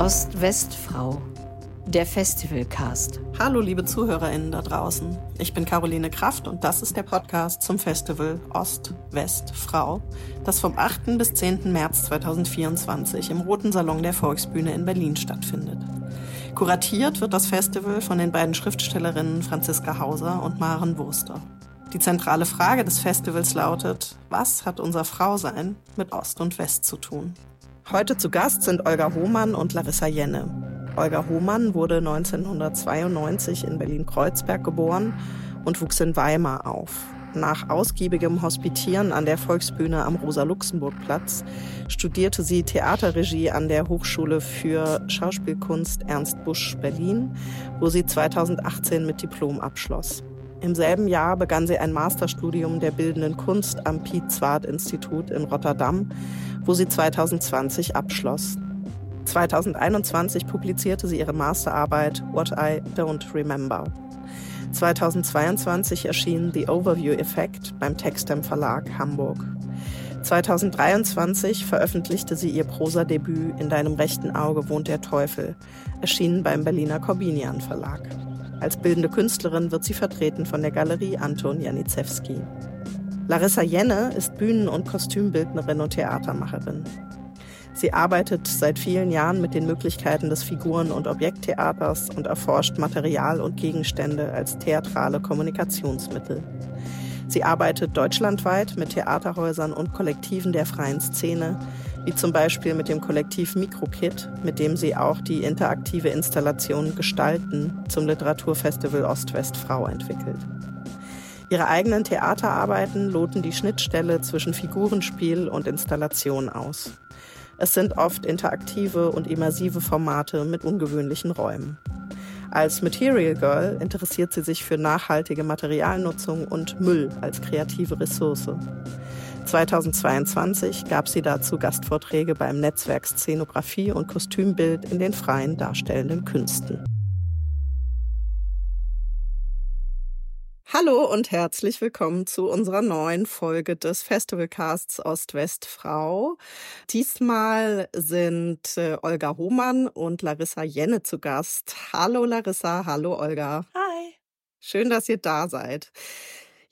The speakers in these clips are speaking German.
Ost-West-Frau, der Festivalcast. Hallo liebe ZuhörerInnen da draußen. Ich bin Caroline Kraft und das ist der Podcast zum Festival Ost-West-Frau, das vom 8. bis 10. März 2024 im Roten Salon der Volksbühne in Berlin stattfindet. Kuratiert wird das Festival von den beiden Schriftstellerinnen Franziska Hauser und Maren Wurster. Die zentrale Frage des Festivals lautet, was hat unser Frausein mit Ost und West zu tun? Heute zu Gast sind Olga Hohmann und Larissa Jenne. Olga Hohmann wurde 1992 in Berlin-Kreuzberg geboren und wuchs in Weimar auf. Nach ausgiebigem Hospitieren an der Volksbühne am Rosa-Luxemburg-Platz studierte sie Theaterregie an der Hochschule für Schauspielkunst Ernst Busch Berlin, wo sie 2018 mit Diplom abschloss. Im selben Jahr begann sie ein Masterstudium der bildenden Kunst am Piet Zwart Institut in Rotterdam wo sie 2020 abschloss. 2021 publizierte sie ihre Masterarbeit What I Don't Remember. 2022 erschien The Overview Effect beim Textem Verlag Hamburg. 2023 veröffentlichte sie ihr Prosadebüt In deinem rechten Auge wohnt der Teufel, erschienen beim Berliner Corbinian Verlag. Als bildende Künstlerin wird sie vertreten von der Galerie Anton Janiszewski. Larissa Jenne ist Bühnen- und Kostümbildnerin und Theatermacherin. Sie arbeitet seit vielen Jahren mit den Möglichkeiten des Figuren- und Objekttheaters und erforscht Material und Gegenstände als theatrale Kommunikationsmittel. Sie arbeitet deutschlandweit mit Theaterhäusern und Kollektiven der freien Szene, wie zum Beispiel mit dem Kollektiv Mikrokit, mit dem sie auch die interaktive Installation Gestalten zum Literaturfestival Ost-West-Frau entwickelt. Ihre eigenen Theaterarbeiten loten die Schnittstelle zwischen Figurenspiel und Installation aus. Es sind oft interaktive und immersive Formate mit ungewöhnlichen Räumen. Als Material Girl interessiert sie sich für nachhaltige Materialnutzung und Müll als kreative Ressource. 2022 gab sie dazu Gastvorträge beim Netzwerk Szenografie und Kostümbild in den freien darstellenden Künsten. Hallo und herzlich willkommen zu unserer neuen Folge des Festivalcasts Ost-West-Frau. Diesmal sind äh, Olga Hohmann und Larissa Jenne zu Gast. Hallo Larissa, hallo Olga. Hi. Schön, dass ihr da seid.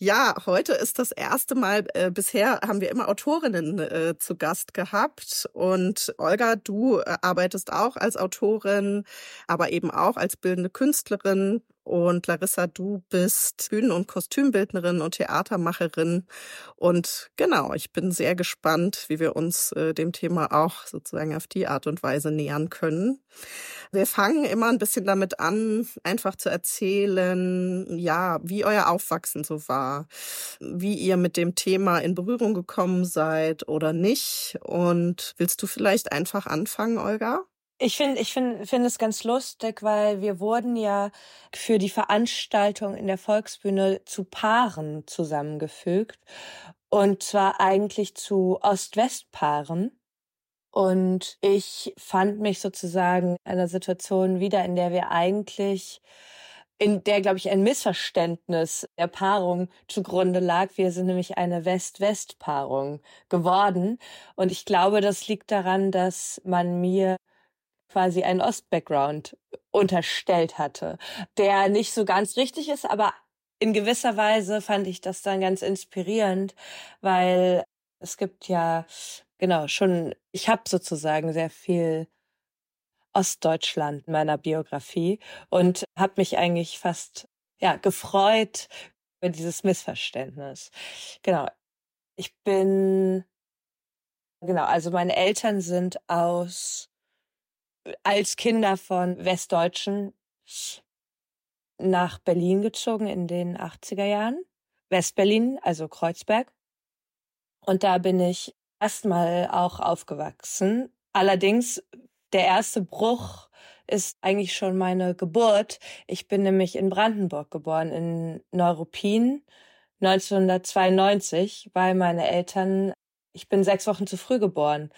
Ja, heute ist das erste Mal, äh, bisher haben wir immer Autorinnen äh, zu Gast gehabt. Und Olga, du äh, arbeitest auch als Autorin, aber eben auch als bildende Künstlerin und Larissa, du bist Bühnen- und Kostümbildnerin und Theatermacherin. Und genau, ich bin sehr gespannt, wie wir uns äh, dem Thema auch sozusagen auf die Art und Weise nähern können. Wir fangen immer ein bisschen damit an, einfach zu erzählen, ja, wie euer Aufwachsen so war, wie ihr mit dem Thema in Berührung gekommen seid oder nicht. Und willst du vielleicht einfach anfangen, Olga? Ich finde ich finde finde es ganz lustig, weil wir wurden ja für die Veranstaltung in der Volksbühne zu Paaren zusammengefügt und zwar eigentlich zu Ost-West-Paaren. Und ich fand mich sozusagen in einer Situation wieder, in der wir eigentlich in der, glaube ich, ein Missverständnis der Paarung zugrunde lag. Wir sind nämlich eine West-West-Paarung geworden. Und ich glaube, das liegt daran, dass man mir quasi einen Ost-Background unterstellt hatte, der nicht so ganz richtig ist, aber in gewisser Weise fand ich das dann ganz inspirierend, weil es gibt ja genau schon, ich habe sozusagen sehr viel Ostdeutschland in meiner Biografie und habe mich eigentlich fast ja gefreut über dieses Missverständnis. Genau. Ich bin genau, also meine Eltern sind aus als Kinder von Westdeutschen nach Berlin gezogen in den 80er Jahren. Westberlin, also Kreuzberg. Und da bin ich erstmal auch aufgewachsen. Allerdings, der erste Bruch ist eigentlich schon meine Geburt. Ich bin nämlich in Brandenburg geboren, in Neuruppin 1992, weil meine Eltern, ich bin sechs Wochen zu früh geboren.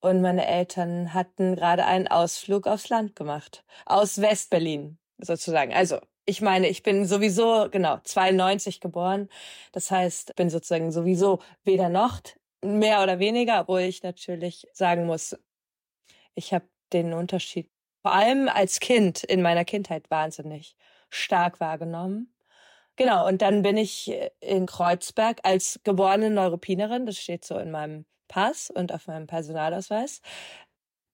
Und meine Eltern hatten gerade einen Ausflug aufs Land gemacht. Aus Westberlin sozusagen. Also ich meine, ich bin sowieso, genau, 92 geboren. Das heißt, bin sozusagen sowieso weder noch, mehr oder weniger, obwohl ich natürlich sagen muss, ich habe den Unterschied vor allem als Kind in meiner Kindheit wahnsinnig stark wahrgenommen. Genau, und dann bin ich in Kreuzberg als geborene Neurupinerin, das steht so in meinem Pass und auf meinem Personalausweis.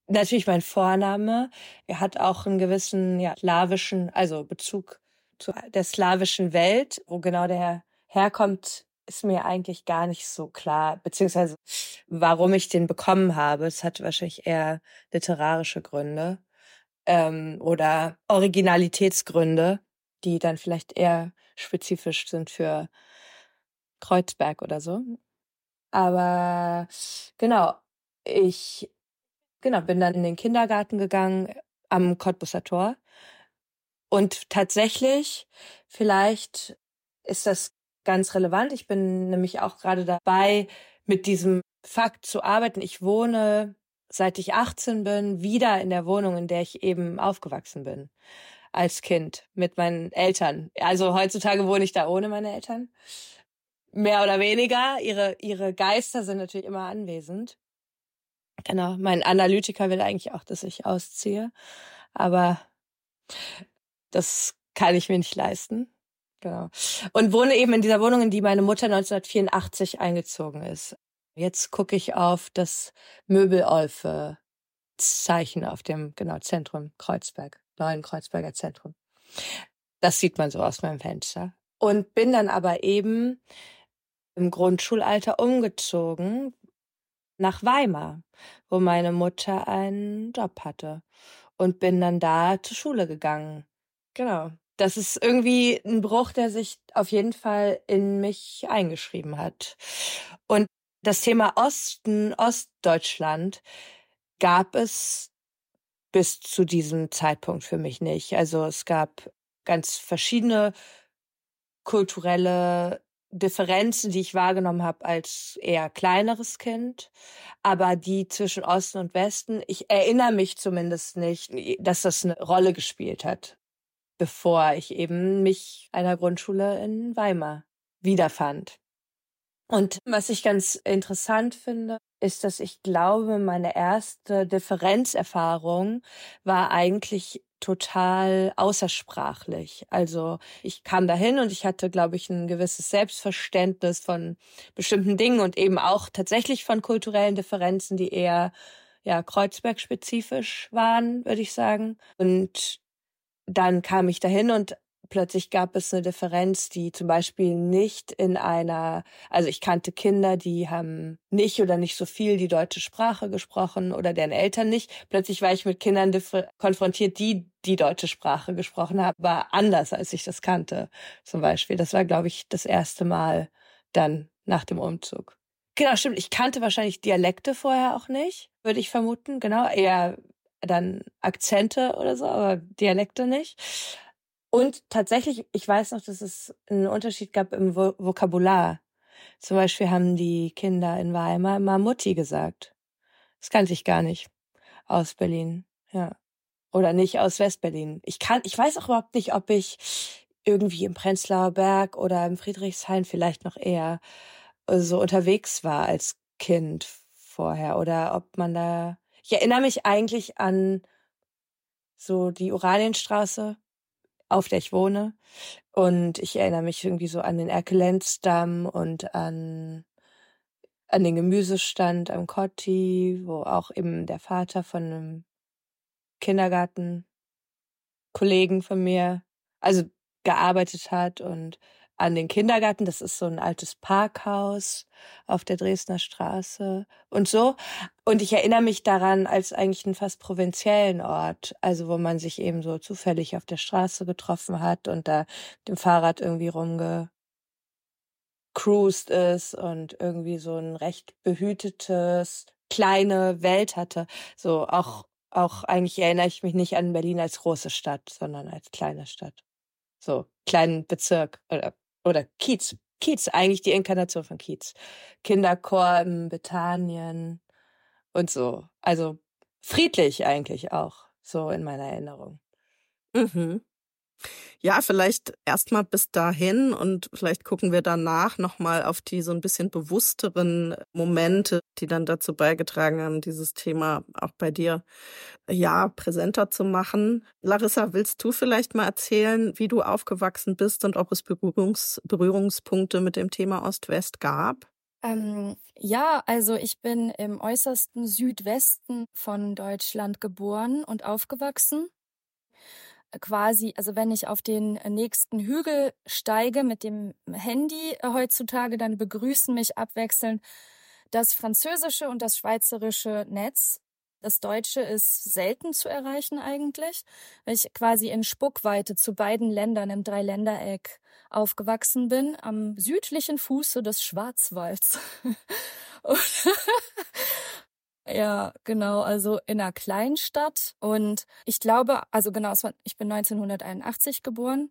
Natürlich mein Vorname. Er hat auch einen gewissen ja, slawischen, also Bezug zu der slawischen Welt. Wo genau der herkommt, ist mir eigentlich gar nicht so klar, beziehungsweise warum ich den bekommen habe. Es hat wahrscheinlich eher literarische Gründe ähm, oder Originalitätsgründe, die dann vielleicht eher spezifisch sind für Kreuzberg oder so. Aber genau, ich genau bin dann in den Kindergarten gegangen am Cottbusser Tor und tatsächlich vielleicht ist das ganz relevant. Ich bin nämlich auch gerade dabei, mit diesem Fakt zu arbeiten. Ich wohne, seit ich 18 bin, wieder in der Wohnung, in der ich eben aufgewachsen bin. Als Kind mit meinen Eltern. Also heutzutage wohne ich da ohne meine Eltern. Mehr oder weniger. Ihre, ihre Geister sind natürlich immer anwesend. Genau. Mein Analytiker will eigentlich auch, dass ich ausziehe. Aber das kann ich mir nicht leisten. Genau. Und wohne eben in dieser Wohnung, in die meine Mutter 1984 eingezogen ist. Jetzt gucke ich auf das Möbelolfe Zeichen auf dem genau Zentrum Kreuzberg, neuen Kreuzberger Zentrum. Das sieht man so aus meinem Fenster. Und bin dann aber eben im Grundschulalter umgezogen nach Weimar, wo meine Mutter einen Job hatte und bin dann da zur Schule gegangen. Genau das ist irgendwie ein Bruch, der sich auf jeden Fall in mich eingeschrieben hat. Und das Thema Osten, Ostdeutschland gab es bis zu diesem Zeitpunkt für mich nicht. Also es gab ganz verschiedene kulturelle Differenzen, die ich wahrgenommen habe als eher kleineres Kind, aber die zwischen Osten und Westen, ich erinnere mich zumindest nicht, dass das eine Rolle gespielt hat bevor ich eben mich einer Grundschule in Weimar wiederfand. Und was ich ganz interessant finde, ist, dass ich glaube, meine erste Differenzerfahrung war eigentlich total außersprachlich. Also ich kam dahin und ich hatte, glaube ich, ein gewisses Selbstverständnis von bestimmten Dingen und eben auch tatsächlich von kulturellen Differenzen, die eher ja Kreuzberg-spezifisch waren, würde ich sagen. Und dann kam ich dahin und plötzlich gab es eine Differenz, die zum Beispiel nicht in einer, also ich kannte Kinder, die haben nicht oder nicht so viel die deutsche Sprache gesprochen oder deren Eltern nicht. Plötzlich war ich mit Kindern konfrontiert, die die deutsche Sprache gesprochen haben, aber anders, als ich das kannte, zum Beispiel. Das war, glaube ich, das erste Mal dann nach dem Umzug. Genau, stimmt. Ich kannte wahrscheinlich Dialekte vorher auch nicht, würde ich vermuten. Genau, eher dann Akzente oder so, aber Dialekte nicht. Und tatsächlich, ich weiß noch, dass es einen Unterschied gab im Vokabular. Zum Beispiel haben die Kinder in Weimar immer Mutti gesagt. Das kannte ich gar nicht aus Berlin, ja. Oder nicht aus Westberlin. Ich kann, ich weiß auch überhaupt nicht, ob ich irgendwie im Prenzlauer Berg oder im Friedrichshain vielleicht noch eher so unterwegs war als Kind vorher oder ob man da ich erinnere mich eigentlich an so die Oranienstraße, auf der ich wohne. Und ich erinnere mich irgendwie so an den Erkelenzdamm und an, an den Gemüsestand am Kotti, wo auch eben der Vater von einem Kindergartenkollegen von mir, also gearbeitet hat und an den Kindergarten. Das ist so ein altes Parkhaus auf der Dresdner Straße und so. Und ich erinnere mich daran als eigentlich einen fast provinziellen Ort, also wo man sich eben so zufällig auf der Straße getroffen hat und da dem Fahrrad irgendwie rumge cruised ist und irgendwie so ein recht behütetes kleine Welt hatte. So auch auch eigentlich erinnere ich mich nicht an Berlin als große Stadt, sondern als kleine Stadt. So kleinen Bezirk oder oder Kiez. Kiez, eigentlich die Inkarnation von Kiez. Kinderchor im Bethanien und so. Also friedlich eigentlich auch, so in meiner Erinnerung. Mhm. Ja, vielleicht erstmal bis dahin und vielleicht gucken wir danach nochmal auf die so ein bisschen bewussteren Momente, die dann dazu beigetragen haben, dieses Thema auch bei dir ja präsenter zu machen. Larissa, willst du vielleicht mal erzählen, wie du aufgewachsen bist und ob es Berührungs Berührungspunkte mit dem Thema Ost-West gab? Ähm, ja, also ich bin im äußersten Südwesten von Deutschland geboren und aufgewachsen quasi, also wenn ich auf den nächsten Hügel steige mit dem Handy heutzutage, dann begrüßen mich abwechselnd das französische und das schweizerische Netz. Das Deutsche ist selten zu erreichen eigentlich, weil ich quasi in Spuckweite zu beiden Ländern im Dreiländereck aufgewachsen bin, am südlichen Fuße des Schwarzwalds. Ja, genau, also in einer Kleinstadt. Und ich glaube, also genau, ich bin 1981 geboren.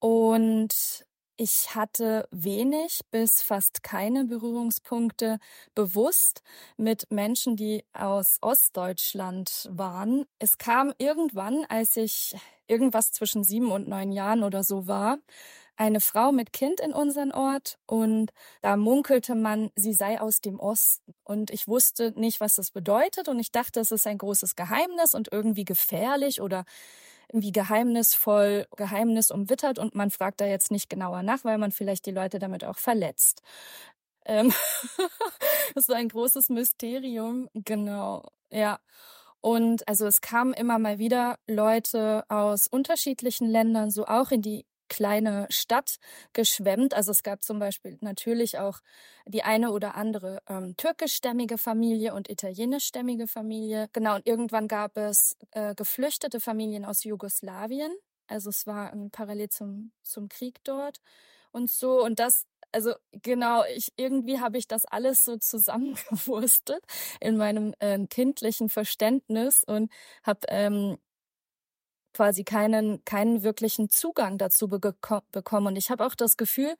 Und ich hatte wenig bis fast keine Berührungspunkte bewusst mit Menschen, die aus Ostdeutschland waren. Es kam irgendwann, als ich irgendwas zwischen sieben und neun Jahren oder so war, eine Frau mit Kind in unseren Ort und da munkelte man, sie sei aus dem Osten. Und ich wusste nicht, was das bedeutet und ich dachte, es ist ein großes Geheimnis und irgendwie gefährlich oder irgendwie geheimnisvoll, Geheimnis umwittert und man fragt da jetzt nicht genauer nach, weil man vielleicht die Leute damit auch verletzt. Ähm das ist ein großes Mysterium, genau, ja. Und also es kamen immer mal wieder Leute aus unterschiedlichen Ländern, so auch in die kleine Stadt geschwemmt. Also es gab zum Beispiel natürlich auch die eine oder andere ähm, türkischstämmige Familie und italienischstämmige Familie. Genau, und irgendwann gab es äh, geflüchtete Familien aus Jugoslawien. Also es war ähm, parallel zum, zum Krieg dort und so. Und das also genau, ich irgendwie habe ich das alles so zusammengewurstet in meinem äh, kindlichen Verständnis und habe ähm, quasi keinen, keinen wirklichen Zugang dazu be bekommen. Und ich habe auch das Gefühl,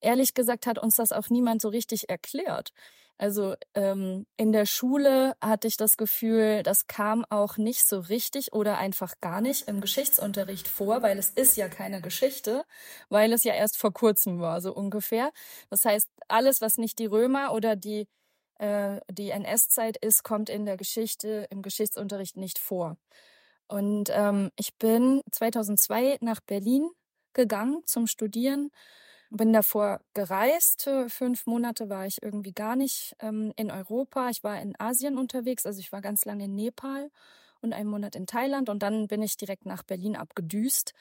ehrlich gesagt hat uns das auch niemand so richtig erklärt. Also ähm, in der Schule hatte ich das Gefühl, das kam auch nicht so richtig oder einfach gar nicht im Geschichtsunterricht vor, weil es ist ja keine Geschichte, weil es ja erst vor kurzem war, so ungefähr. Das heißt, alles, was nicht die Römer oder die äh, die NS-Zeit ist, kommt in der Geschichte, im Geschichtsunterricht nicht vor. Und ähm, ich bin 2002 nach Berlin gegangen zum Studieren. Bin davor gereist. Für fünf Monate war ich irgendwie gar nicht ähm, in Europa. Ich war in Asien unterwegs. Also ich war ganz lange in Nepal und einen Monat in Thailand. Und dann bin ich direkt nach Berlin abgedüst,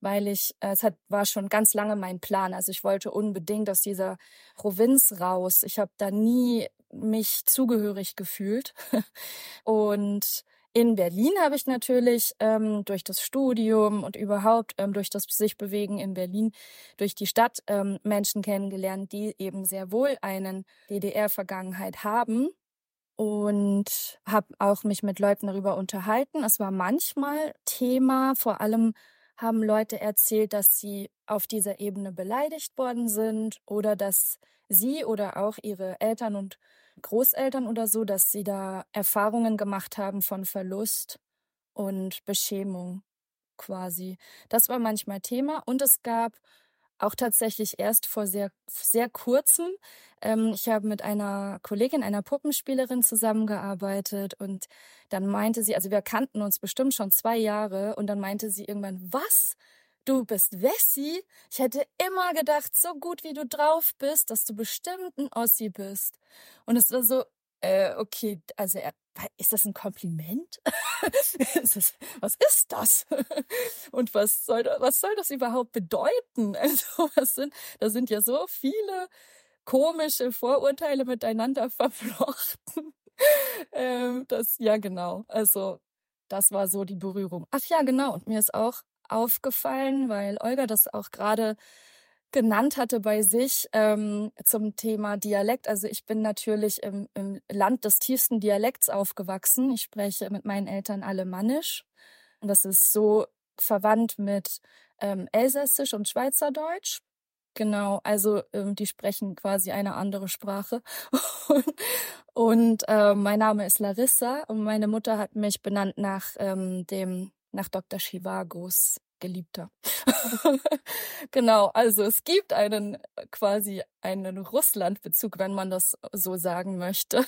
weil ich, äh, es hat, war schon ganz lange mein Plan. Also ich wollte unbedingt aus dieser Provinz raus. Ich habe da nie mich zugehörig gefühlt. und in Berlin habe ich natürlich ähm, durch das Studium und überhaupt ähm, durch das sich bewegen in Berlin, durch die Stadt ähm, Menschen kennengelernt, die eben sehr wohl einen DDR-Vergangenheit haben und habe auch mich mit Leuten darüber unterhalten. Es war manchmal Thema, vor allem haben Leute erzählt, dass sie auf dieser Ebene beleidigt worden sind oder dass sie oder auch ihre Eltern und Großeltern oder so, dass sie da Erfahrungen gemacht haben von Verlust und Beschämung quasi. Das war manchmal Thema und es gab auch tatsächlich erst vor sehr, sehr kurzem. Ähm, ich habe mit einer Kollegin, einer Puppenspielerin zusammengearbeitet und dann meinte sie, also wir kannten uns bestimmt schon zwei Jahre und dann meinte sie irgendwann, was? Du bist Wessi? Ich hätte immer gedacht, so gut wie du drauf bist, dass du bestimmt ein Ossi bist. Und es war so, äh, okay, also ist das ein Kompliment? ist das, was ist das? Und was soll, was soll das überhaupt bedeuten? Also, was sind, da sind ja so viele komische Vorurteile miteinander verflochten. ähm, das, ja, genau. Also, das war so die Berührung. Ach ja, genau. Und mir ist auch aufgefallen, weil Olga das auch gerade genannt hatte bei sich ähm, zum Thema Dialekt. Also ich bin natürlich im, im Land des tiefsten Dialekts aufgewachsen. Ich spreche mit meinen Eltern Alemannisch. Und das ist so verwandt mit ähm, Elsässisch und Schweizerdeutsch. Genau, also ähm, die sprechen quasi eine andere Sprache. und äh, mein Name ist Larissa und meine Mutter hat mich benannt nach ähm, dem nach Dr. Chivagos Geliebter. genau, also es gibt einen quasi einen Russlandbezug, wenn man das so sagen möchte.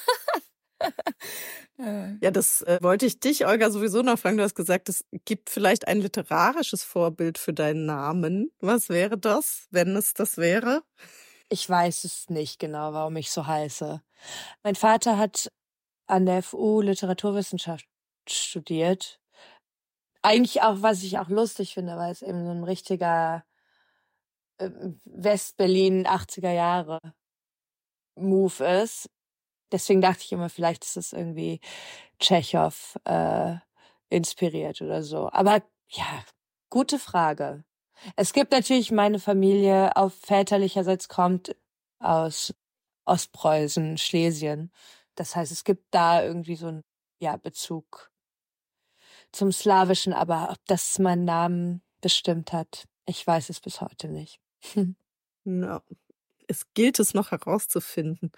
ja, das äh, wollte ich dich, Olga, sowieso noch fragen. Du hast gesagt, es gibt vielleicht ein literarisches Vorbild für deinen Namen. Was wäre das, wenn es das wäre? Ich weiß es nicht genau, warum ich so heiße. Mein Vater hat an der FU Literaturwissenschaft studiert. Eigentlich auch, was ich auch lustig finde, weil es eben so ein richtiger äh, Westberlin 80er Jahre Move ist. Deswegen dachte ich immer, vielleicht ist es irgendwie Tschechow äh, inspiriert oder so. Aber ja, gute Frage. Es gibt natürlich meine Familie auf väterlicherseits kommt aus Ostpreußen, Schlesien. Das heißt, es gibt da irgendwie so einen ja, Bezug zum Slawischen, aber ob das meinen Namen bestimmt hat, ich weiß es bis heute nicht. no. Es gilt es noch herauszufinden.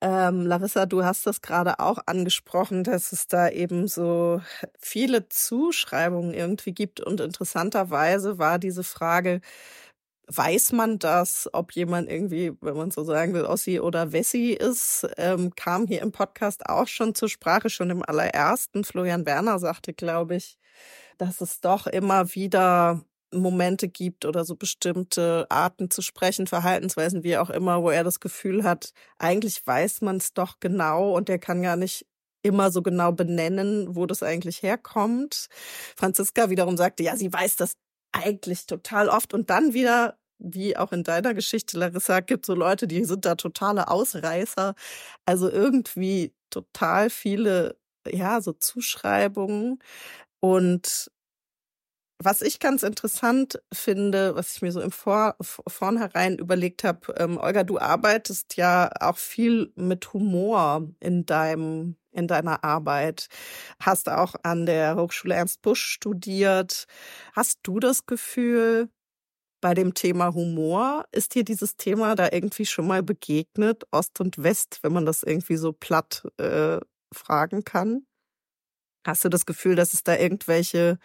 Ähm, Larissa, du hast das gerade auch angesprochen, dass es da eben so viele Zuschreibungen irgendwie gibt. Und interessanterweise war diese Frage, weiß man das, ob jemand irgendwie, wenn man so sagen will, Ossi oder Wessi ist, ähm, kam hier im Podcast auch schon zur Sprache, schon im allerersten. Florian Werner sagte, glaube ich, dass es doch immer wieder Momente gibt oder so bestimmte Arten zu sprechen, Verhaltensweisen, wie auch immer, wo er das Gefühl hat, eigentlich weiß man es doch genau und er kann gar nicht immer so genau benennen, wo das eigentlich herkommt. Franziska wiederum sagte, ja, sie weiß das eigentlich total oft und dann wieder wie auch in deiner Geschichte, Larissa, gibt so Leute, die sind da totale Ausreißer. Also irgendwie total viele, ja, so Zuschreibungen. Und was ich ganz interessant finde, was ich mir so im Vor Vornherein überlegt habe, ähm, Olga, du arbeitest ja auch viel mit Humor in deinem in deiner Arbeit, hast auch an der Hochschule Ernst Busch studiert. Hast du das Gefühl, bei dem Thema Humor, ist dir dieses Thema da irgendwie schon mal begegnet, Ost und West, wenn man das irgendwie so platt äh, fragen kann? Hast du das Gefühl, dass es da irgendwelche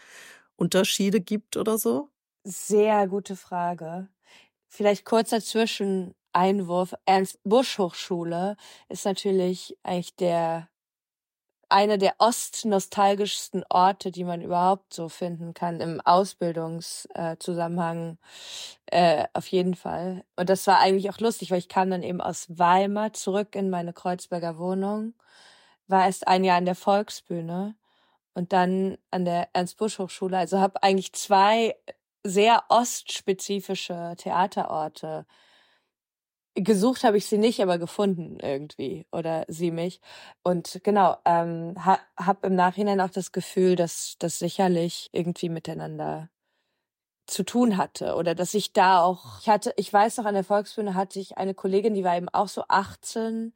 Unterschiede gibt oder so? Sehr gute Frage. Vielleicht kurzer Zwischeneinwurf. Ernst Busch Hochschule ist natürlich eigentlich der eine der ostnostalgischsten Orte, die man überhaupt so finden kann im Ausbildungszusammenhang äh, auf jeden Fall. Und das war eigentlich auch lustig, weil ich kam dann eben aus Weimar zurück in meine Kreuzberger Wohnung, war erst ein Jahr an der Volksbühne und dann an der Ernst-Busch-Hochschule. Also habe eigentlich zwei sehr ostspezifische Theaterorte. Gesucht habe ich sie nicht, aber gefunden irgendwie oder sie mich. Und genau, ähm, ha, habe im Nachhinein auch das Gefühl, dass das sicherlich irgendwie miteinander zu tun hatte oder dass ich da auch, ich hatte, ich weiß noch, an der Volksbühne hatte ich eine Kollegin, die war eben auch so 18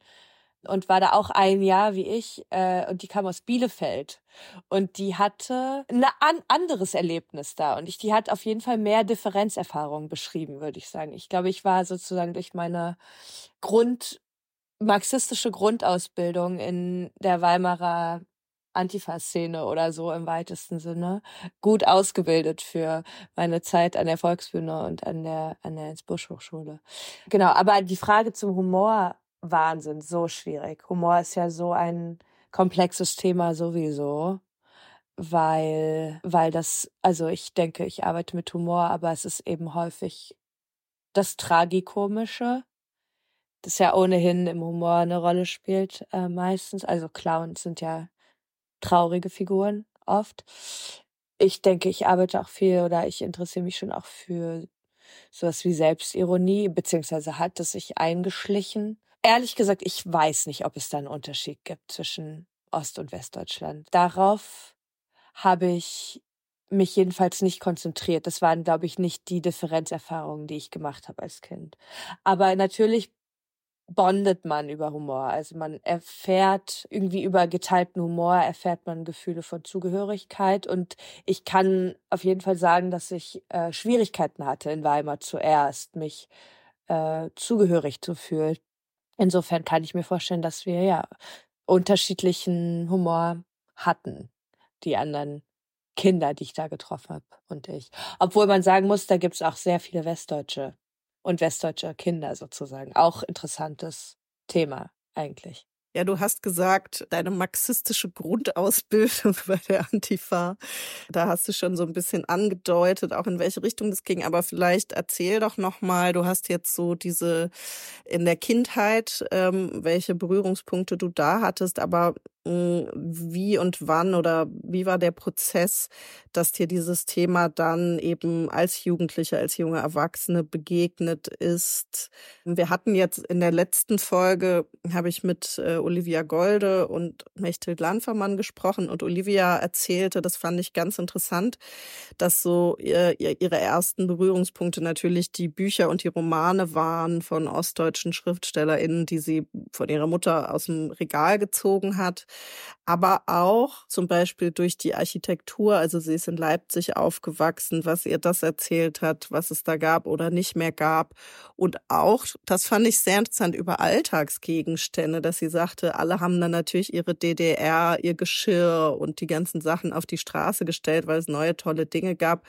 und war da auch ein Jahr wie ich äh, und die kam aus Bielefeld und die hatte ein an anderes Erlebnis da und ich die hat auf jeden Fall mehr Differenzerfahrungen beschrieben, würde ich sagen. Ich glaube, ich war sozusagen durch meine Grund marxistische Grundausbildung in der Weimarer Antifa-Szene oder so im weitesten Sinne gut ausgebildet für meine Zeit an der Volksbühne und an der an der Busch-Hochschule. Genau, aber die Frage zum Humor Wahnsinn, so schwierig. Humor ist ja so ein komplexes Thema sowieso, weil, weil das, also ich denke, ich arbeite mit Humor, aber es ist eben häufig das Tragikomische, das ja ohnehin im Humor eine Rolle spielt, äh, meistens. Also Clowns sind ja traurige Figuren oft. Ich denke, ich arbeite auch viel oder ich interessiere mich schon auch für sowas wie Selbstironie, beziehungsweise hat es sich eingeschlichen ehrlich gesagt, ich weiß nicht, ob es da einen Unterschied gibt zwischen Ost- und Westdeutschland. Darauf habe ich mich jedenfalls nicht konzentriert. Das waren, glaube ich, nicht die Differenzerfahrungen, die ich gemacht habe als Kind. Aber natürlich bondet man über Humor. Also man erfährt irgendwie über geteilten Humor, erfährt man Gefühle von Zugehörigkeit. Und ich kann auf jeden Fall sagen, dass ich äh, Schwierigkeiten hatte in Weimar zuerst, mich äh, zugehörig zu fühlen. Insofern kann ich mir vorstellen, dass wir ja unterschiedlichen Humor hatten, die anderen Kinder, die ich da getroffen habe und ich. Obwohl man sagen muss, da gibt's auch sehr viele Westdeutsche und westdeutsche Kinder sozusagen. Auch interessantes Thema eigentlich. Ja, du hast gesagt, deine marxistische Grundausbildung bei der Antifa, da hast du schon so ein bisschen angedeutet, auch in welche Richtung das ging. Aber vielleicht erzähl doch noch mal. Du hast jetzt so diese in der Kindheit, ähm, welche Berührungspunkte du da hattest. Aber wie und wann oder wie war der Prozess, dass dir dieses Thema dann eben als Jugendliche, als junge Erwachsene begegnet ist? Wir hatten jetzt in der letzten Folge, habe ich mit äh, Olivia Golde und Mechthild Landvermann gesprochen und Olivia erzählte, das fand ich ganz interessant, dass so ihr, ihre ersten Berührungspunkte natürlich die Bücher und die Romane waren von ostdeutschen SchriftstellerInnen, die sie von ihrer Mutter aus dem Regal gezogen hat aber auch zum Beispiel durch die Architektur. Also sie ist in Leipzig aufgewachsen, was ihr das erzählt hat, was es da gab oder nicht mehr gab. Und auch, das fand ich sehr interessant, über Alltagsgegenstände, dass sie sagte, alle haben dann natürlich ihre DDR, ihr Geschirr und die ganzen Sachen auf die Straße gestellt, weil es neue tolle Dinge gab.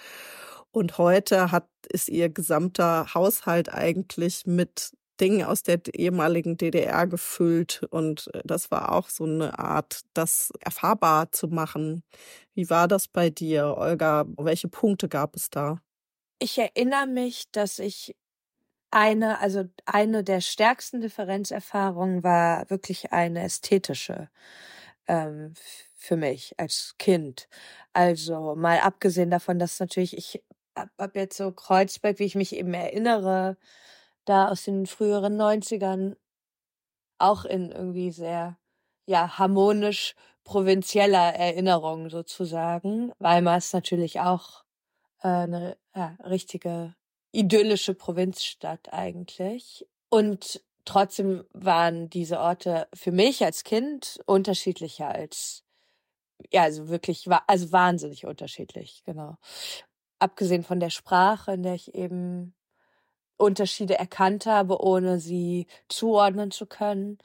Und heute hat, ist ihr gesamter Haushalt eigentlich mit Ding aus der ehemaligen DDR gefüllt und äh, das war auch so eine Art, das erfahrbar zu machen. Wie war das bei dir, Olga? Welche Punkte gab es da? Ich erinnere mich, dass ich eine, also eine der stärksten Differenzerfahrungen war wirklich eine ästhetische ähm, für mich als Kind. Also mal abgesehen davon, dass natürlich ich ab jetzt so Kreuzberg, wie ich mich eben erinnere, da aus den früheren 90ern auch in irgendwie sehr, ja, harmonisch provinzieller Erinnerung sozusagen. Weimar ist natürlich auch äh, eine ja, richtige idyllische Provinzstadt eigentlich. Und trotzdem waren diese Orte für mich als Kind unterschiedlicher als, ja, also wirklich, also wahnsinnig unterschiedlich, genau. Abgesehen von der Sprache, in der ich eben Unterschiede erkannt habe, ohne sie zuordnen zu können.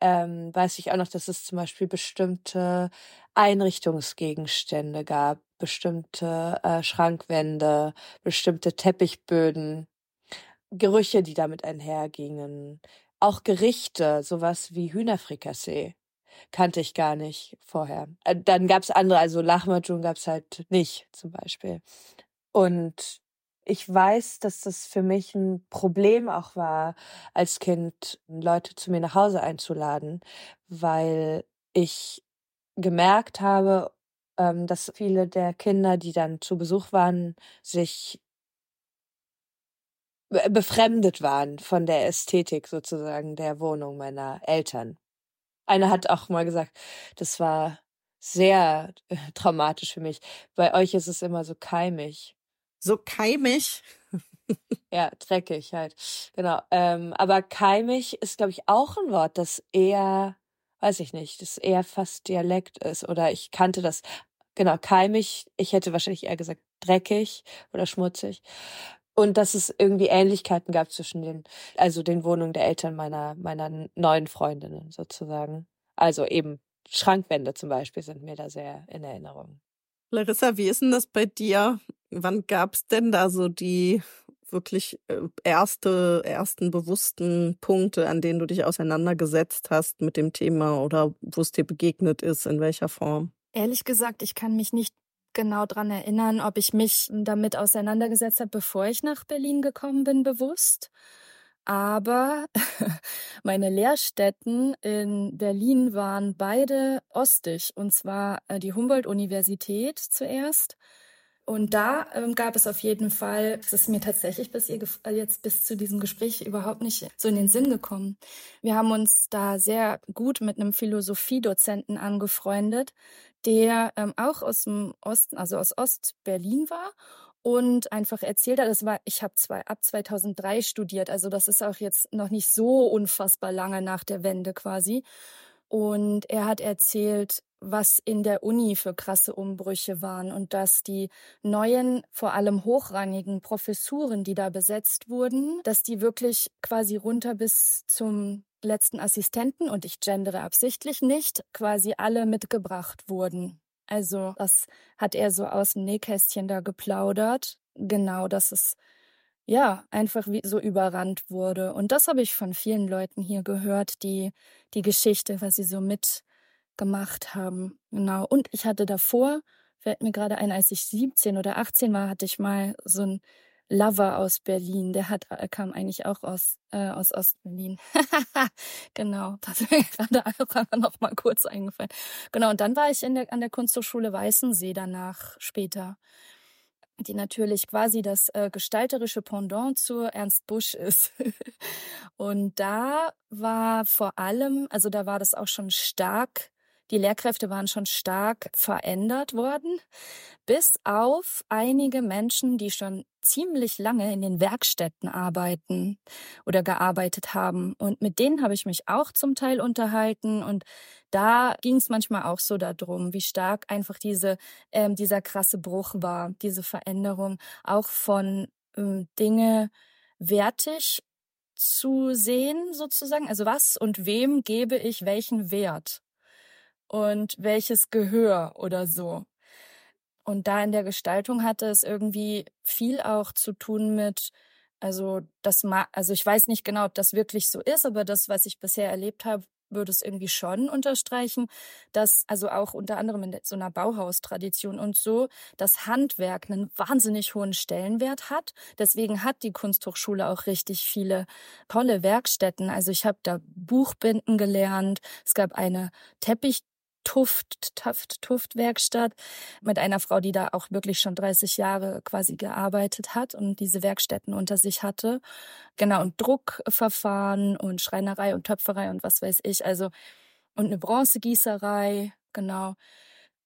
Ähm, weiß ich auch noch, dass es zum Beispiel bestimmte Einrichtungsgegenstände gab, bestimmte äh, Schrankwände, bestimmte Teppichböden, Gerüche, die damit einhergingen, auch Gerichte, sowas wie Hühnerfrikassee kannte ich gar nicht vorher. Äh, dann gab's andere, also Lahmacun gab's halt nicht zum Beispiel. Und ich weiß, dass das für mich ein Problem auch war, als Kind Leute zu mir nach Hause einzuladen, weil ich gemerkt habe, ähm, dass viele der Kinder, die dann zu Besuch waren, sich befremdet waren von der Ästhetik sozusagen der Wohnung meiner Eltern. Einer hat auch mal gesagt, das war sehr äh, traumatisch für mich. Bei euch ist es immer so keimig so keimig. ja, dreckig halt. Genau. Ähm, aber keimig ist, glaube ich, auch ein Wort, das eher, weiß ich nicht, das eher fast Dialekt ist. Oder ich kannte das. Genau, keimig. Ich hätte wahrscheinlich eher gesagt dreckig oder schmutzig. Und dass es irgendwie Ähnlichkeiten gab zwischen den, also den Wohnungen der Eltern meiner, meiner neuen Freundinnen sozusagen. Also eben Schrankwände zum Beispiel sind mir da sehr in Erinnerung. Larissa, wie ist denn das bei dir? Wann gab es denn da so die wirklich äh, erste, ersten bewussten Punkte, an denen du dich auseinandergesetzt hast mit dem Thema oder wo es dir begegnet ist, in welcher Form? Ehrlich gesagt, ich kann mich nicht genau dran erinnern, ob ich mich damit auseinandergesetzt habe, bevor ich nach Berlin gekommen bin, bewusst. Aber meine Lehrstätten in Berlin waren beide ostisch, und zwar äh, die Humboldt-Universität zuerst. Und da ähm, gab es auf jeden Fall, es ist mir tatsächlich bis ihr äh, jetzt bis zu diesem Gespräch überhaupt nicht so in den Sinn gekommen. Wir haben uns da sehr gut mit einem Philosophiedozenten angefreundet, der ähm, auch aus dem Osten, also aus Ost-Berlin war und einfach erzählt hat, das war, ich habe zwei, ab 2003 studiert, also das ist auch jetzt noch nicht so unfassbar lange nach der Wende quasi. Und er hat erzählt, was in der Uni für krasse Umbrüche waren und dass die neuen, vor allem hochrangigen Professuren, die da besetzt wurden, dass die wirklich quasi runter bis zum letzten Assistenten, und ich gendere absichtlich nicht, quasi alle mitgebracht wurden. Also das hat er so aus dem Nähkästchen da geplaudert. Genau, dass es ja einfach wie so überrannt wurde. Und das habe ich von vielen Leuten hier gehört, die die Geschichte, was sie so mitgemacht haben. Genau. Und ich hatte davor, fällt mir gerade ein, als ich 17 oder 18 war, hatte ich mal so ein Lover aus Berlin, der hat, äh, kam eigentlich auch aus, äh, aus Ostberlin. genau, das ist mir gerade auch noch mal kurz eingefallen. Genau, und dann war ich in der, an der Kunsthochschule Weißensee danach später, die natürlich quasi das äh, gestalterische Pendant zu Ernst Busch ist. und da war vor allem, also da war das auch schon stark die Lehrkräfte waren schon stark verändert worden, bis auf einige Menschen, die schon ziemlich lange in den Werkstätten arbeiten oder gearbeitet haben. Und mit denen habe ich mich auch zum Teil unterhalten. Und da ging es manchmal auch so darum, wie stark einfach diese, ähm, dieser krasse Bruch war, diese Veränderung auch von ähm, Dinge wertig zu sehen, sozusagen. Also was und wem gebe ich welchen Wert? Und welches Gehör oder so. Und da in der Gestaltung hatte es irgendwie viel auch zu tun mit, also das, also ich weiß nicht genau, ob das wirklich so ist, aber das, was ich bisher erlebt habe, würde es irgendwie schon unterstreichen, dass also auch unter anderem in so einer Bauhaustradition und so das Handwerk einen wahnsinnig hohen Stellenwert hat. Deswegen hat die Kunsthochschule auch richtig viele tolle Werkstätten. Also ich habe da Buchbinden gelernt. Es gab eine Teppich Tuft, Taft, Tuftwerkstatt mit einer Frau, die da auch wirklich schon 30 Jahre quasi gearbeitet hat und diese Werkstätten unter sich hatte. Genau, und Druckverfahren und Schreinerei und Töpferei und was weiß ich. Also, und eine Bronzegießerei, genau.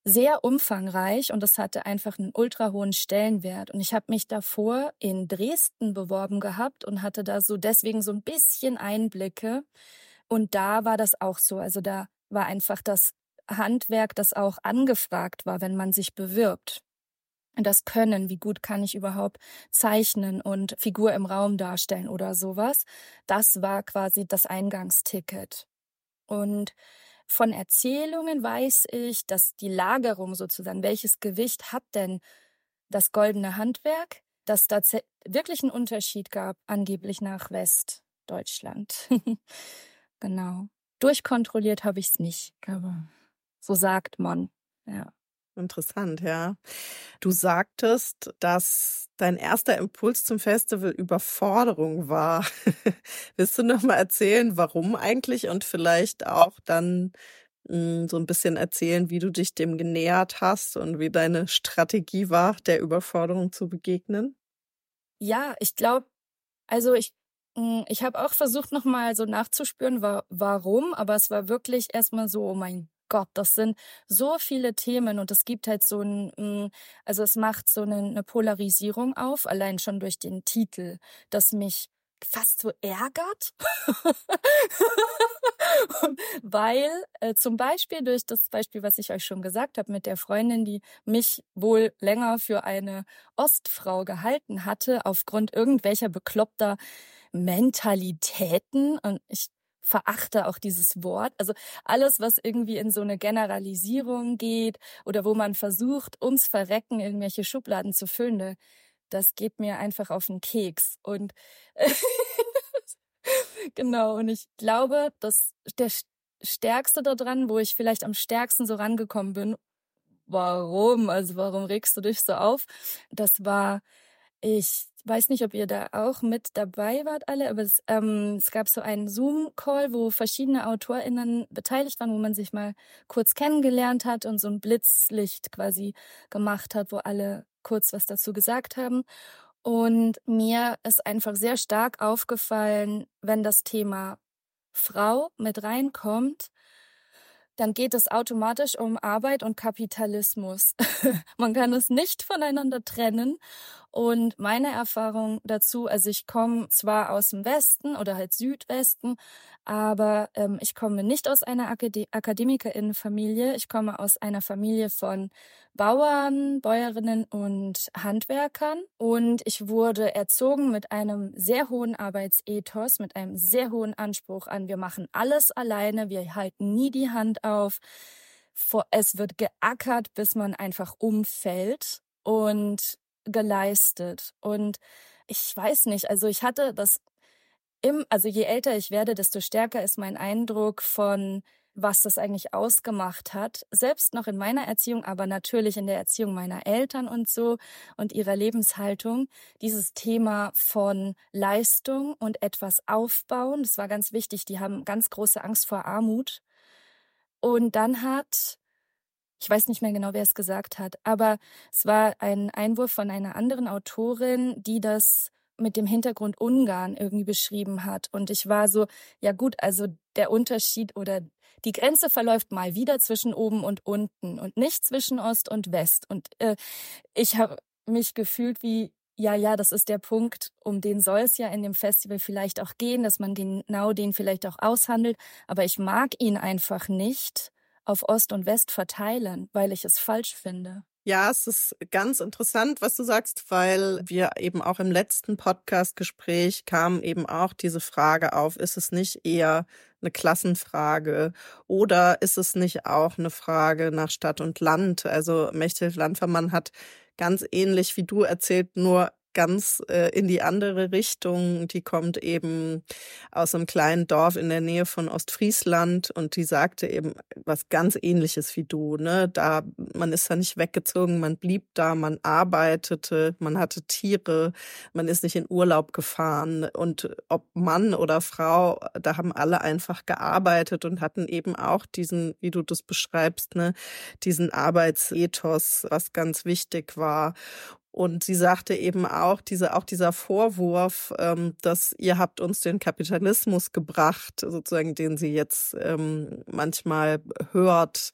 Sehr umfangreich und das hatte einfach einen ultra hohen Stellenwert. Und ich habe mich davor in Dresden beworben gehabt und hatte da so deswegen so ein bisschen Einblicke. Und da war das auch so. Also da war einfach das Handwerk, das auch angefragt war, wenn man sich bewirbt. Das Können, wie gut kann ich überhaupt zeichnen und Figur im Raum darstellen oder sowas, das war quasi das Eingangsticket. Und von Erzählungen weiß ich, dass die Lagerung sozusagen, welches Gewicht hat denn das goldene Handwerk, dass da wirklich einen Unterschied gab, angeblich nach Westdeutschland. genau. Durchkontrolliert habe ich es nicht, aber so sagt man. Ja. Interessant, ja. Du sagtest, dass dein erster Impuls zum Festival Überforderung war. Willst du noch mal erzählen, warum eigentlich und vielleicht auch dann mh, hm, so ein bisschen erzählen, wie du dich dem genähert hast und wie deine Strategie war, der Überforderung zu begegnen? Ja, ich glaube, also ich hm, ich habe auch versucht noch mal so nachzuspüren, wa warum, aber es war wirklich erstmal so, oh mein Gott, das sind so viele Themen und es gibt halt so ein, hm, also es macht so eine, eine Polarisierung auf, allein schon durch den Titel, das mich fast so ärgert, weil äh, zum Beispiel durch das Beispiel, was ich euch schon gesagt habe mit der Freundin, die mich wohl länger für eine Ostfrau gehalten hatte, aufgrund irgendwelcher bekloppter Mentalitäten. Und ich verachte auch dieses Wort. Also alles, was irgendwie in so eine Generalisierung geht oder wo man versucht, ums Verrecken irgendwelche Schubladen zu füllen, das geht mir einfach auf den Keks. Und genau, und ich glaube, dass der Stärkste daran, wo ich vielleicht am stärksten so rangekommen bin, warum, also warum regst du dich so auf? Das war, ich weiß nicht, ob ihr da auch mit dabei wart alle, aber es, ähm, es gab so einen Zoom-Call, wo verschiedene AutorInnen beteiligt waren, wo man sich mal kurz kennengelernt hat und so ein Blitzlicht quasi gemacht hat, wo alle kurz was dazu gesagt haben. Und mir ist einfach sehr stark aufgefallen, wenn das Thema Frau mit reinkommt, dann geht es automatisch um Arbeit und Kapitalismus. Man kann es nicht voneinander trennen. Und meine Erfahrung dazu, also ich komme zwar aus dem Westen oder halt Südwesten, aber ähm, ich komme nicht aus einer Akade Akademikerinnenfamilie. Ich komme aus einer Familie von Bauern, Bäuerinnen und Handwerkern. Und ich wurde erzogen mit einem sehr hohen Arbeitsethos, mit einem sehr hohen Anspruch an, wir machen alles alleine, wir halten nie die Hand auf es wird geackert, bis man einfach umfällt und geleistet. Und ich weiß nicht, also ich hatte das im, also je älter ich werde, desto stärker ist mein Eindruck von, was das eigentlich ausgemacht hat. Selbst noch in meiner Erziehung, aber natürlich in der Erziehung meiner Eltern und so und ihrer Lebenshaltung. Dieses Thema von Leistung und etwas aufbauen, das war ganz wichtig. Die haben ganz große Angst vor Armut. Und dann hat, ich weiß nicht mehr genau, wer es gesagt hat, aber es war ein Einwurf von einer anderen Autorin, die das mit dem Hintergrund Ungarn irgendwie beschrieben hat. Und ich war so, ja gut, also der Unterschied oder die Grenze verläuft mal wieder zwischen oben und unten und nicht zwischen Ost und West. Und äh, ich habe mich gefühlt wie, ja, ja, das ist der Punkt, um den soll es ja in dem Festival vielleicht auch gehen, dass man genau den vielleicht auch aushandelt. Aber ich mag ihn einfach nicht auf Ost und West verteilen, weil ich es falsch finde. Ja, es ist ganz interessant, was du sagst, weil wir eben auch im letzten Podcast-Gespräch kam eben auch diese Frage auf, ist es nicht eher eine Klassenfrage oder ist es nicht auch eine Frage nach Stadt und Land? Also Mechthild Landvermann hat ganz ähnlich wie du erzählt, nur ganz äh, in die andere Richtung. Die kommt eben aus einem kleinen Dorf in der Nähe von Ostfriesland und die sagte eben was ganz ähnliches wie du, ne? Da man ist da nicht weggezogen, man blieb da, man arbeitete, man hatte Tiere, man ist nicht in Urlaub gefahren und ob Mann oder Frau, da haben alle einfach gearbeitet und hatten eben auch diesen, wie du das beschreibst, ne, diesen Arbeitsethos, was ganz wichtig war. Und sie sagte eben auch, diese, auch dieser Vorwurf, ähm, dass ihr habt uns den Kapitalismus gebracht, sozusagen, den sie jetzt ähm, manchmal hört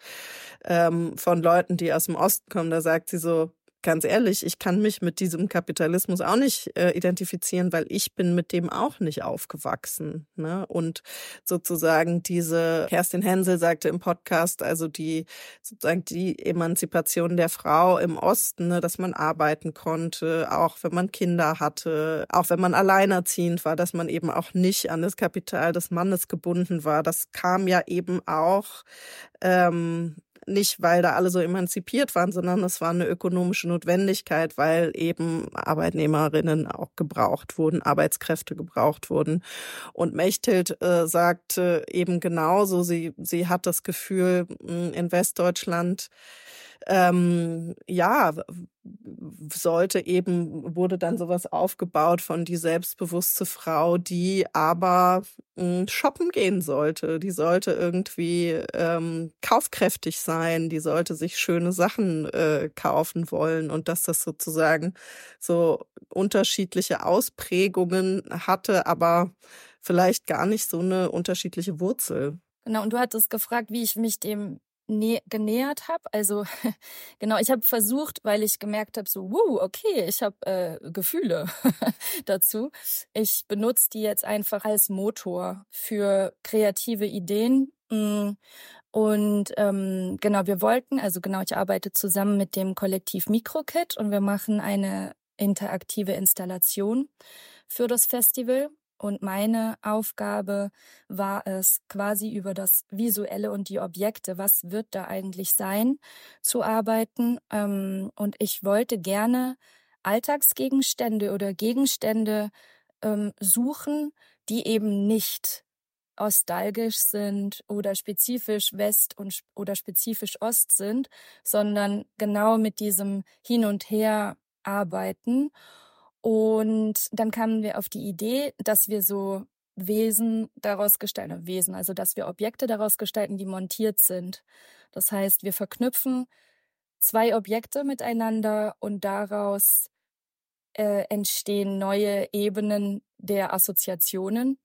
ähm, von Leuten, die aus dem Osten kommen. Da sagt sie so, ganz ehrlich, ich kann mich mit diesem Kapitalismus auch nicht äh, identifizieren, weil ich bin mit dem auch nicht aufgewachsen. Ne? Und sozusagen diese, Kerstin Hensel sagte im Podcast, also die sozusagen die Emanzipation der Frau im Osten, ne, dass man arbeiten konnte, auch wenn man Kinder hatte, auch wenn man alleinerziehend war, dass man eben auch nicht an das Kapital des Mannes gebunden war. Das kam ja eben auch ähm, nicht, weil da alle so emanzipiert waren, sondern es war eine ökonomische Notwendigkeit, weil eben Arbeitnehmerinnen auch gebraucht wurden, Arbeitskräfte gebraucht wurden. Und Mechthild äh, sagte eben genauso, sie, sie hat das Gefühl, in Westdeutschland ähm, ja, sollte eben, wurde dann sowas aufgebaut von die selbstbewusste Frau, die aber hm, shoppen gehen sollte. Die sollte irgendwie ähm, kaufkräftig sein, die sollte sich schöne Sachen äh, kaufen wollen und dass das sozusagen so unterschiedliche Ausprägungen hatte, aber vielleicht gar nicht so eine unterschiedliche Wurzel. Genau, und du hattest gefragt, wie ich mich dem genähert habe. Also genau, ich habe versucht, weil ich gemerkt habe, so, wow, okay, ich habe äh, Gefühle dazu. Ich benutze die jetzt einfach als Motor für kreative Ideen. Mm, und ähm, genau, wir wollten, also genau, ich arbeite zusammen mit dem Kollektiv Mikrokit und wir machen eine interaktive Installation für das Festival. Und meine Aufgabe war es, quasi über das Visuelle und die Objekte, was wird da eigentlich sein, zu arbeiten. Ähm, und ich wollte gerne Alltagsgegenstände oder Gegenstände ähm, suchen, die eben nicht nostalgisch sind oder spezifisch West und oder spezifisch Ost sind, sondern genau mit diesem Hin und Her arbeiten. Und dann kamen wir auf die Idee, dass wir so Wesen daraus gestalten, Wesen, also dass wir Objekte daraus gestalten, die montiert sind. Das heißt, wir verknüpfen zwei Objekte miteinander und daraus äh, entstehen neue Ebenen der Assoziationen.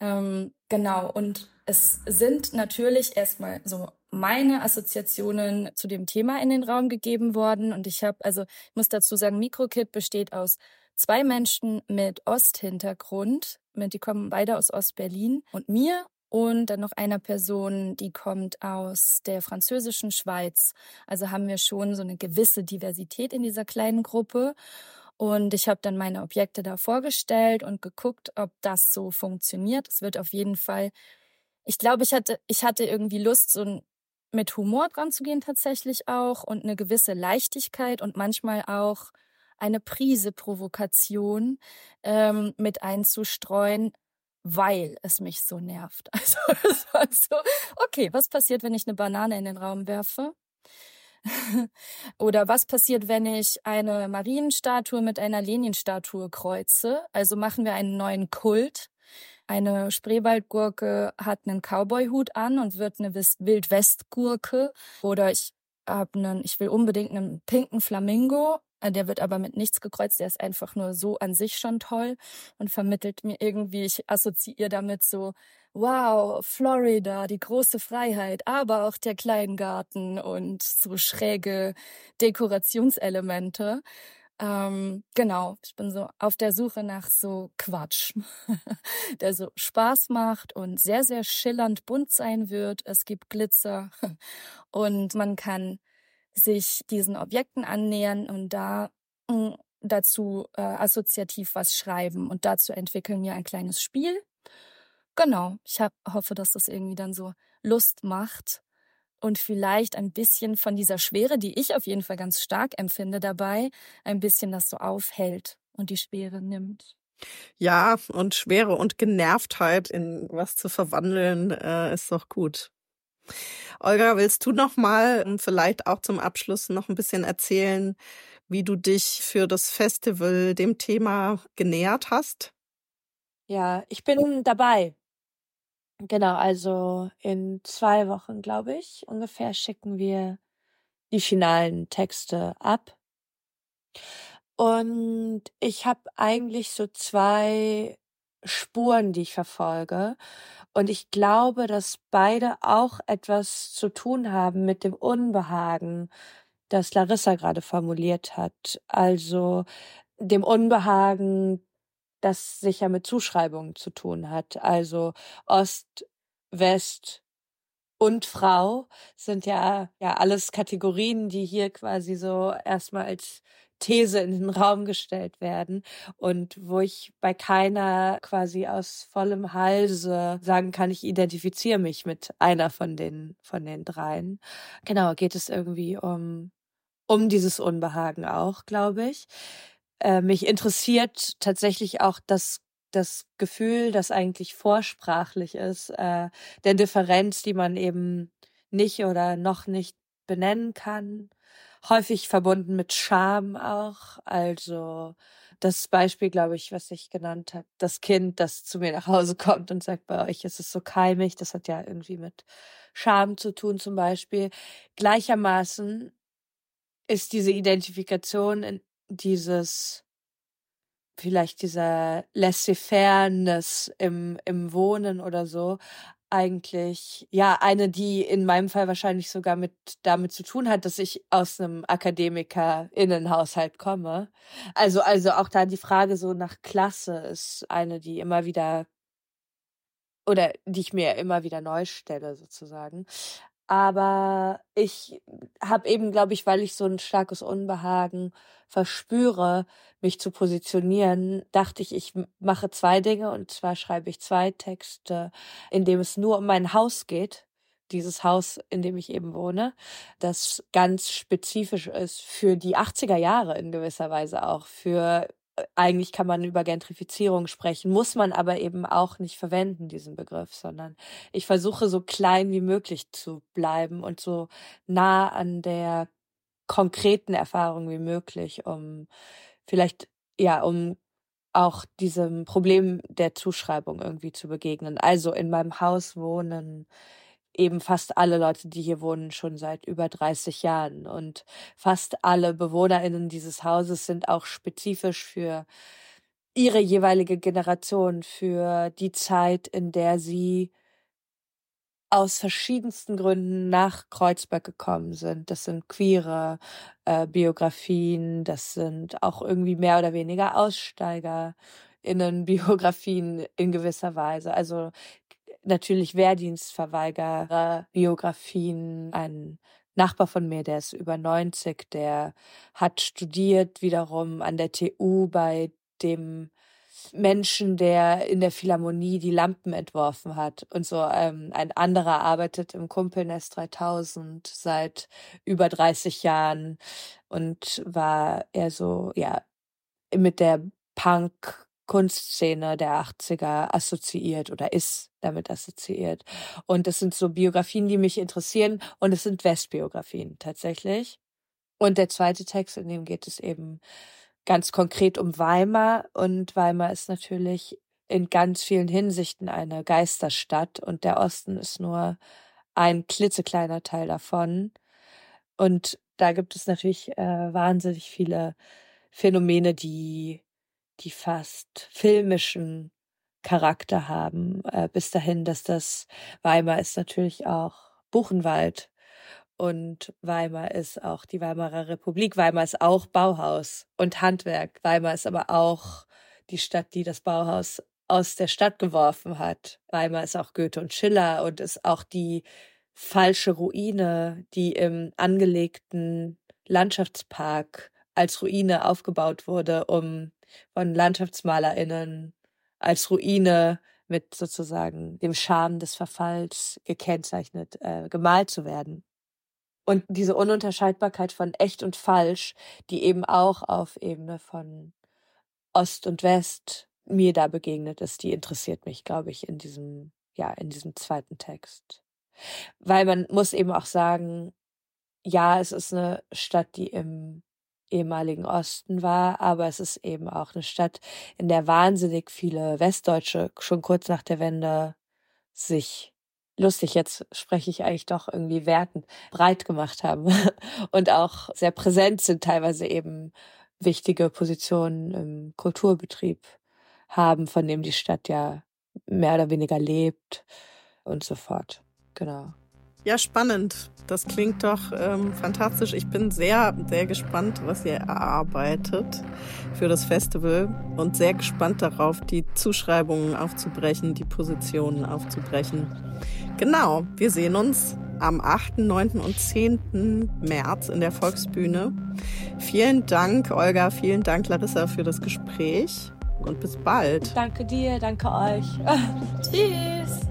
Ähm, genau, und es sind natürlich erstmal so meine Assoziationen zu dem Thema in den Raum gegeben worden. Und ich habe, also ich muss dazu sagen, Mikrokit besteht aus zwei Menschen mit Osthintergrund, die kommen beide aus Ostberlin und mir und dann noch einer Person, die kommt aus der französischen Schweiz. Also haben wir schon so eine gewisse Diversität in dieser kleinen Gruppe. Und ich habe dann meine Objekte da vorgestellt und geguckt, ob das so funktioniert. Es wird auf jeden Fall. Ich glaube, ich hatte, ich hatte irgendwie Lust, so mit Humor dran zu gehen tatsächlich auch und eine gewisse Leichtigkeit und manchmal auch eine Prise Provokation ähm, mit einzustreuen, weil es mich so nervt. Also es okay, was passiert, wenn ich eine Banane in den Raum werfe? Oder was passiert, wenn ich eine Marienstatue mit einer Lenienstatue kreuze? Also machen wir einen neuen Kult. Eine Spreewaldgurke hat einen Cowboyhut an und wird eine Wildwestgurke. Oder ich habe einen, ich will unbedingt einen pinken Flamingo der wird aber mit nichts gekreuzt, der ist einfach nur so an sich schon toll und vermittelt mir irgendwie, ich assoziiere damit so, wow, Florida, die große Freiheit, aber auch der Kleingarten und so schräge Dekorationselemente. Ähm, genau, ich bin so auf der Suche nach so Quatsch, der so Spaß macht und sehr, sehr schillernd bunt sein wird. Es gibt Glitzer und man kann sich diesen Objekten annähern und da hm, dazu äh, assoziativ was schreiben. Und dazu entwickeln wir ein kleines Spiel. Genau, ich hab, hoffe, dass das irgendwie dann so Lust macht und vielleicht ein bisschen von dieser Schwere, die ich auf jeden Fall ganz stark empfinde dabei, ein bisschen das so aufhält und die Schwere nimmt. Ja, und Schwere und Genervtheit in was zu verwandeln, äh, ist doch gut. Olga, willst du noch mal ähm, vielleicht auch zum Abschluss noch ein bisschen erzählen, wie du dich für das Festival dem Thema genähert hast? Ja, ich bin dabei. Genau, also in zwei Wochen, glaube ich, ungefähr schicken wir die finalen Texte ab. Und ich habe eigentlich so zwei Spuren, die ich verfolge. Und ich glaube, dass beide auch etwas zu tun haben mit dem Unbehagen, das Larissa gerade formuliert hat. Also dem Unbehagen, das sicher mit Zuschreibungen zu tun hat. Also Ost, West und Frau sind ja, ja alles Kategorien, die hier quasi so erstmal als These in den Raum gestellt werden und wo ich bei keiner quasi aus vollem Halse sagen kann, ich identifiziere mich mit einer von den, von den dreien. Genau, geht es irgendwie um, um dieses Unbehagen auch, glaube ich. Äh, mich interessiert tatsächlich auch das das Gefühl, das eigentlich vorsprachlich ist, äh, der Differenz, die man eben nicht oder noch nicht benennen kann häufig verbunden mit Scham auch. Also das Beispiel, glaube ich, was ich genannt habe, das Kind, das zu mir nach Hause kommt und sagt, bei euch ist es so keimig, das hat ja irgendwie mit Scham zu tun zum Beispiel. Gleichermaßen ist diese Identifikation in dieses vielleicht dieser laissez-faire-ness im, im Wohnen oder so eigentlich ja eine, die in meinem Fall wahrscheinlich sogar mit damit zu tun hat, dass ich aus einem Akademiker-Innenhaushalt komme. Also also auch da die Frage so nach Klasse ist eine, die immer wieder oder die ich mir immer wieder neu stelle sozusagen. Aber ich habe eben, glaube ich, weil ich so ein starkes Unbehagen verspüre, mich zu positionieren, dachte ich, ich mache zwei Dinge. Und zwar schreibe ich zwei Texte, in dem es nur um mein Haus geht. Dieses Haus, in dem ich eben wohne, das ganz spezifisch ist für die 80er Jahre in gewisser Weise auch, für eigentlich kann man über Gentrifizierung sprechen, muss man aber eben auch nicht verwenden, diesen Begriff, sondern ich versuche so klein wie möglich zu bleiben und so nah an der konkreten Erfahrung wie möglich, um vielleicht, ja, um auch diesem Problem der Zuschreibung irgendwie zu begegnen. Also in meinem Haus wohnen eben fast alle Leute, die hier wohnen, schon seit über 30 Jahren. Und fast alle BewohnerInnen dieses Hauses sind auch spezifisch für ihre jeweilige Generation, für die Zeit, in der sie aus verschiedensten Gründen nach Kreuzberg gekommen sind. Das sind queere äh, Biografien, das sind auch irgendwie mehr oder weniger AussteigerInnen Biografien in gewisser Weise. Also natürlich Wehrdienstverweigerer, Biografien, ein Nachbar von mir, der ist über 90, der hat studiert wiederum an der TU bei dem Menschen, der in der Philharmonie die Lampen entworfen hat und so. Ähm, ein anderer arbeitet im Kumpelnest 3000 seit über 30 Jahren und war eher so, ja, mit der Punk Kunstszene der 80er assoziiert oder ist damit assoziiert. Und das sind so Biografien, die mich interessieren und es sind Westbiografien tatsächlich. Und der zweite Text, in dem geht es eben ganz konkret um Weimar und Weimar ist natürlich in ganz vielen Hinsichten eine Geisterstadt und der Osten ist nur ein klitzekleiner Teil davon. Und da gibt es natürlich äh, wahnsinnig viele Phänomene, die die fast filmischen Charakter haben. Äh, bis dahin, dass das Weimar ist natürlich auch Buchenwald und Weimar ist auch die Weimarer Republik. Weimar ist auch Bauhaus und Handwerk. Weimar ist aber auch die Stadt, die das Bauhaus aus der Stadt geworfen hat. Weimar ist auch Goethe und Schiller und ist auch die falsche Ruine, die im angelegten Landschaftspark als Ruine aufgebaut wurde, um von LandschaftsmalerInnen als Ruine mit sozusagen dem Charme des Verfalls gekennzeichnet, äh, gemalt zu werden. Und diese Ununterscheidbarkeit von echt und falsch, die eben auch auf Ebene von Ost und West mir da begegnet ist, die interessiert mich, glaube ich, in diesem, ja, in diesem zweiten Text. Weil man muss eben auch sagen, ja, es ist eine Stadt, die im ehemaligen Osten war, aber es ist eben auch eine Stadt, in der wahnsinnig viele Westdeutsche schon kurz nach der Wende sich lustig, jetzt spreche ich eigentlich doch irgendwie wertend, breit gemacht haben und auch sehr präsent sind, teilweise eben wichtige Positionen im Kulturbetrieb haben, von dem die Stadt ja mehr oder weniger lebt und so fort. Genau. Ja, spannend. Das klingt doch ähm, fantastisch. Ich bin sehr, sehr gespannt, was ihr erarbeitet für das Festival und sehr gespannt darauf, die Zuschreibungen aufzubrechen, die Positionen aufzubrechen. Genau, wir sehen uns am 8., 9. und 10. März in der Volksbühne. Vielen Dank, Olga, vielen Dank, Larissa, für das Gespräch und bis bald. Danke dir, danke euch. Tschüss.